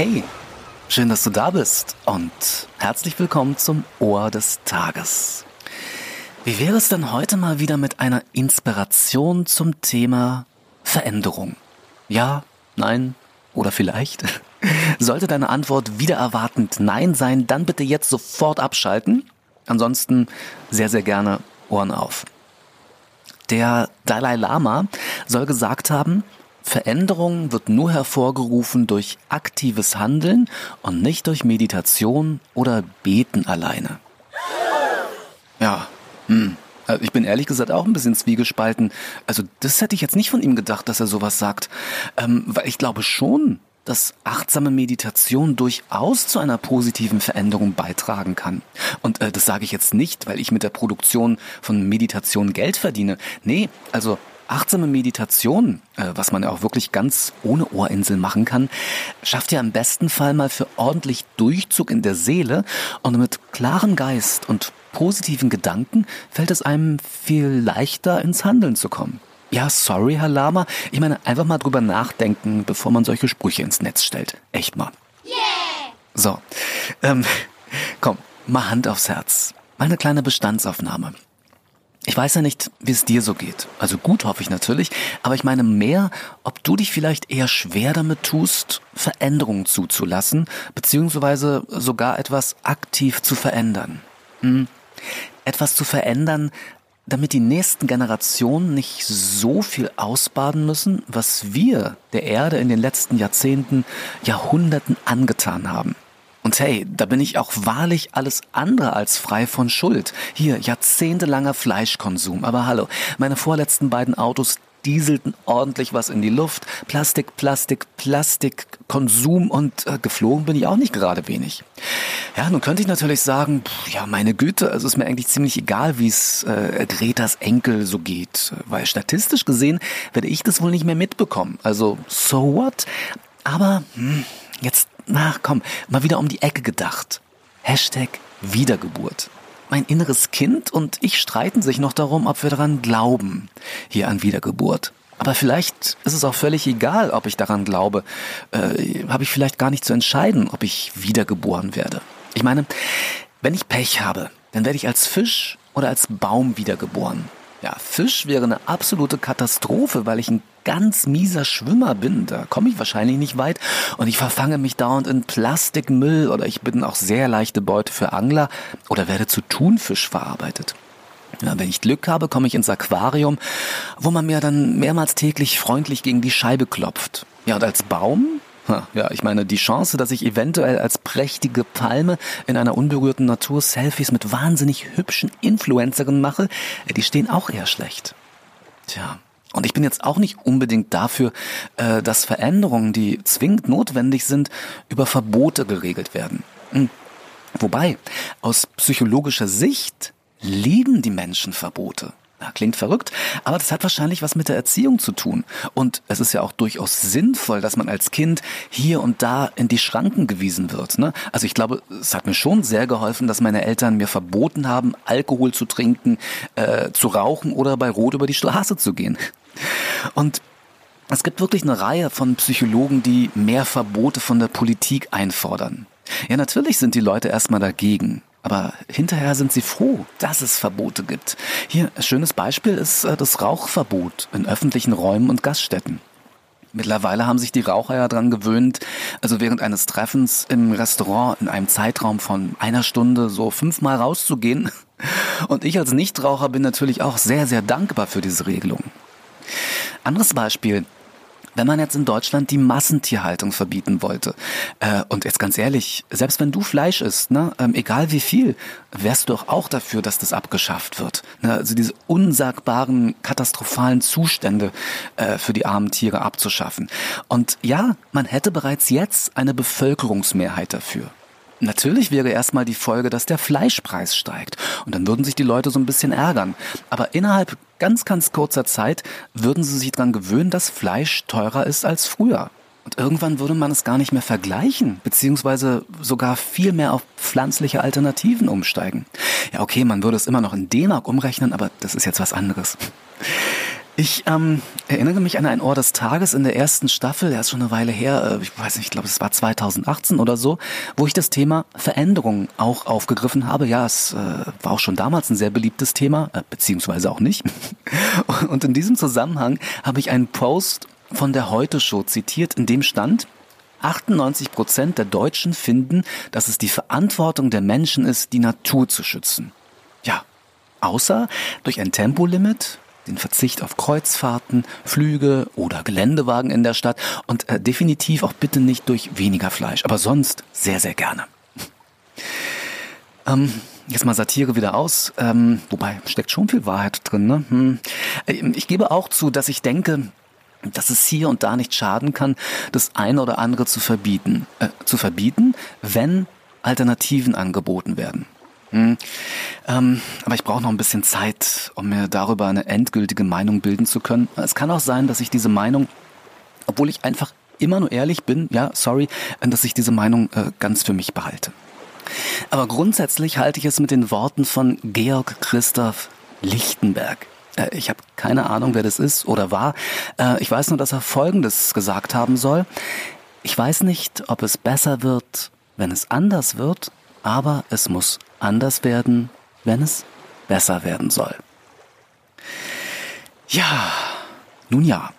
Hey, schön, dass du da bist und herzlich willkommen zum Ohr des Tages. Wie wäre es denn heute mal wieder mit einer Inspiration zum Thema Veränderung? Ja, nein oder vielleicht? Sollte deine Antwort wieder erwartend Nein sein, dann bitte jetzt sofort abschalten. Ansonsten sehr, sehr gerne Ohren auf. Der Dalai Lama soll gesagt haben, Veränderung wird nur hervorgerufen durch aktives Handeln und nicht durch Meditation oder Beten alleine. Ja, hm. Also ich bin ehrlich gesagt auch ein bisschen zwiegespalten. Also das hätte ich jetzt nicht von ihm gedacht, dass er sowas sagt. Ähm, weil ich glaube schon, dass achtsame Meditation durchaus zu einer positiven Veränderung beitragen kann. Und äh, das sage ich jetzt nicht, weil ich mit der Produktion von Meditation Geld verdiene. Nee, also achtsame Meditation, äh, was man ja auch wirklich ganz ohne Ohrinsel machen kann, schafft ja im besten Fall mal für ordentlich Durchzug in der Seele und mit klarem Geist und positiven Gedanken fällt es einem viel leichter ins Handeln zu kommen. Ja, sorry, Herr Lama. Ich meine, einfach mal drüber nachdenken, bevor man solche Sprüche ins Netz stellt. Echt mal. Yeah! So, ähm, komm, mal Hand aufs Herz. Mal eine kleine Bestandsaufnahme. Ich weiß ja nicht, wie es dir so geht. Also gut hoffe ich natürlich, aber ich meine mehr, ob du dich vielleicht eher schwer damit tust, Veränderungen zuzulassen, beziehungsweise sogar etwas aktiv zu verändern. Hm. Etwas zu verändern, damit die nächsten Generationen nicht so viel ausbaden müssen, was wir der Erde in den letzten Jahrzehnten, Jahrhunderten angetan haben. Und hey, da bin ich auch wahrlich alles andere als frei von Schuld. Hier, jahrzehntelanger Fleischkonsum. Aber hallo, meine vorletzten beiden Autos, dieselten ordentlich was in die Luft. Plastik, Plastik, Plastik, Konsum und äh, geflogen bin ich auch nicht gerade wenig. Ja, nun könnte ich natürlich sagen, pff, ja, meine Güte, also ist mir eigentlich ziemlich egal, wie es äh, Gretas Enkel so geht, weil statistisch gesehen werde ich das wohl nicht mehr mitbekommen. Also, so what? Aber hm, jetzt, na komm, mal wieder um die Ecke gedacht. Hashtag Wiedergeburt. Mein inneres Kind und ich streiten sich noch darum, ob wir daran glauben, hier an Wiedergeburt. Aber vielleicht ist es auch völlig egal, ob ich daran glaube. Äh, Habe ich vielleicht gar nicht zu entscheiden, ob ich wiedergeboren werde. Ich meine, wenn ich Pech habe, dann werde ich als Fisch oder als Baum wiedergeboren. Ja, Fisch wäre eine absolute Katastrophe, weil ich ein ganz mieser Schwimmer bin. Da komme ich wahrscheinlich nicht weit und ich verfange mich dauernd in Plastikmüll oder ich bin auch sehr leichte Beute für Angler oder werde zu Thunfisch verarbeitet. Ja, wenn ich Glück habe, komme ich ins Aquarium, wo man mir dann mehrmals täglich freundlich gegen die Scheibe klopft. Ja, und als Baum ja, ich meine, die Chance, dass ich eventuell als prächtige Palme in einer unberührten Natur Selfies mit wahnsinnig hübschen Influencerinnen mache, die stehen auch eher schlecht. Tja. Und ich bin jetzt auch nicht unbedingt dafür, äh, dass Veränderungen, die zwingend notwendig sind, über Verbote geregelt werden. Hm. Wobei, aus psychologischer Sicht lieben die Menschen Verbote. Klingt verrückt, aber das hat wahrscheinlich was mit der Erziehung zu tun. Und es ist ja auch durchaus sinnvoll, dass man als Kind hier und da in die Schranken gewiesen wird. Ne? Also ich glaube, es hat mir schon sehr geholfen, dass meine Eltern mir verboten haben, Alkohol zu trinken, äh, zu rauchen oder bei Rot über die Straße zu gehen. Und es gibt wirklich eine Reihe von Psychologen, die mehr Verbote von der Politik einfordern. Ja, natürlich sind die Leute erstmal dagegen. Aber hinterher sind sie froh, dass es Verbote gibt. Hier, ein schönes Beispiel ist äh, das Rauchverbot in öffentlichen Räumen und Gaststätten. Mittlerweile haben sich die Raucher ja dran gewöhnt, also während eines Treffens im Restaurant in einem Zeitraum von einer Stunde so fünfmal rauszugehen. Und ich als Nichtraucher bin natürlich auch sehr, sehr dankbar für diese Regelung. Anderes Beispiel. Wenn man jetzt in Deutschland die Massentierhaltung verbieten wollte, äh, und jetzt ganz ehrlich, selbst wenn du Fleisch isst, ne, ähm, egal wie viel, wärst du doch auch dafür, dass das abgeschafft wird. Ne, also diese unsagbaren, katastrophalen Zustände äh, für die armen Tiere abzuschaffen. Und ja, man hätte bereits jetzt eine Bevölkerungsmehrheit dafür. Natürlich wäre erstmal die Folge, dass der Fleischpreis steigt. Und dann würden sich die Leute so ein bisschen ärgern. Aber innerhalb ganz, ganz kurzer Zeit würden sie sich daran gewöhnen, dass Fleisch teurer ist als früher. Und irgendwann würde man es gar nicht mehr vergleichen, beziehungsweise sogar viel mehr auf pflanzliche Alternativen umsteigen. Ja, okay, man würde es immer noch in D-Mark umrechnen, aber das ist jetzt was anderes. Ich ähm, erinnere mich an ein Ohr des Tages in der ersten Staffel, der ist schon eine Weile her, äh, ich weiß nicht, ich glaube es war 2018 oder so, wo ich das Thema Veränderung auch aufgegriffen habe. Ja, es äh, war auch schon damals ein sehr beliebtes Thema, äh, beziehungsweise auch nicht. Und in diesem Zusammenhang habe ich einen Post von der Heute Show zitiert, in dem stand, 98 Prozent der Deutschen finden, dass es die Verantwortung der Menschen ist, die Natur zu schützen. Ja, außer durch ein Tempolimit, den Verzicht auf Kreuzfahrten, Flüge oder Geländewagen in der Stadt und äh, definitiv auch bitte nicht durch weniger Fleisch, aber sonst sehr, sehr gerne. Ähm, jetzt mal Satire wieder aus, ähm, wobei steckt schon viel Wahrheit drin. Ne? Hm. Äh, ich gebe auch zu, dass ich denke, dass es hier und da nicht schaden kann, das eine oder andere zu verbieten. Äh, zu verbieten, wenn Alternativen angeboten werden. Hm. Ähm, aber ich brauche noch ein bisschen Zeit, um mir darüber eine endgültige Meinung bilden zu können. Es kann auch sein, dass ich diese Meinung, obwohl ich einfach immer nur ehrlich bin, ja, sorry, dass ich diese Meinung äh, ganz für mich behalte. Aber grundsätzlich halte ich es mit den Worten von Georg Christoph Lichtenberg. Äh, ich habe keine Ahnung, wer das ist oder war. Äh, ich weiß nur, dass er Folgendes gesagt haben soll. Ich weiß nicht, ob es besser wird, wenn es anders wird, aber es muss anders werden, wenn es besser werden soll. Ja, nun ja.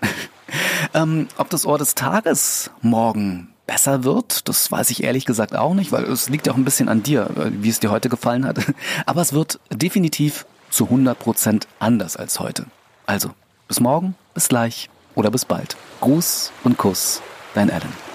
ähm, ob das Ohr des Tages morgen besser wird, das weiß ich ehrlich gesagt auch nicht, weil es liegt ja auch ein bisschen an dir, äh, wie es dir heute gefallen hat. Aber es wird definitiv zu 100 Prozent anders als heute. Also, bis morgen, bis gleich oder bis bald. Gruß und Kuss, dein Adam.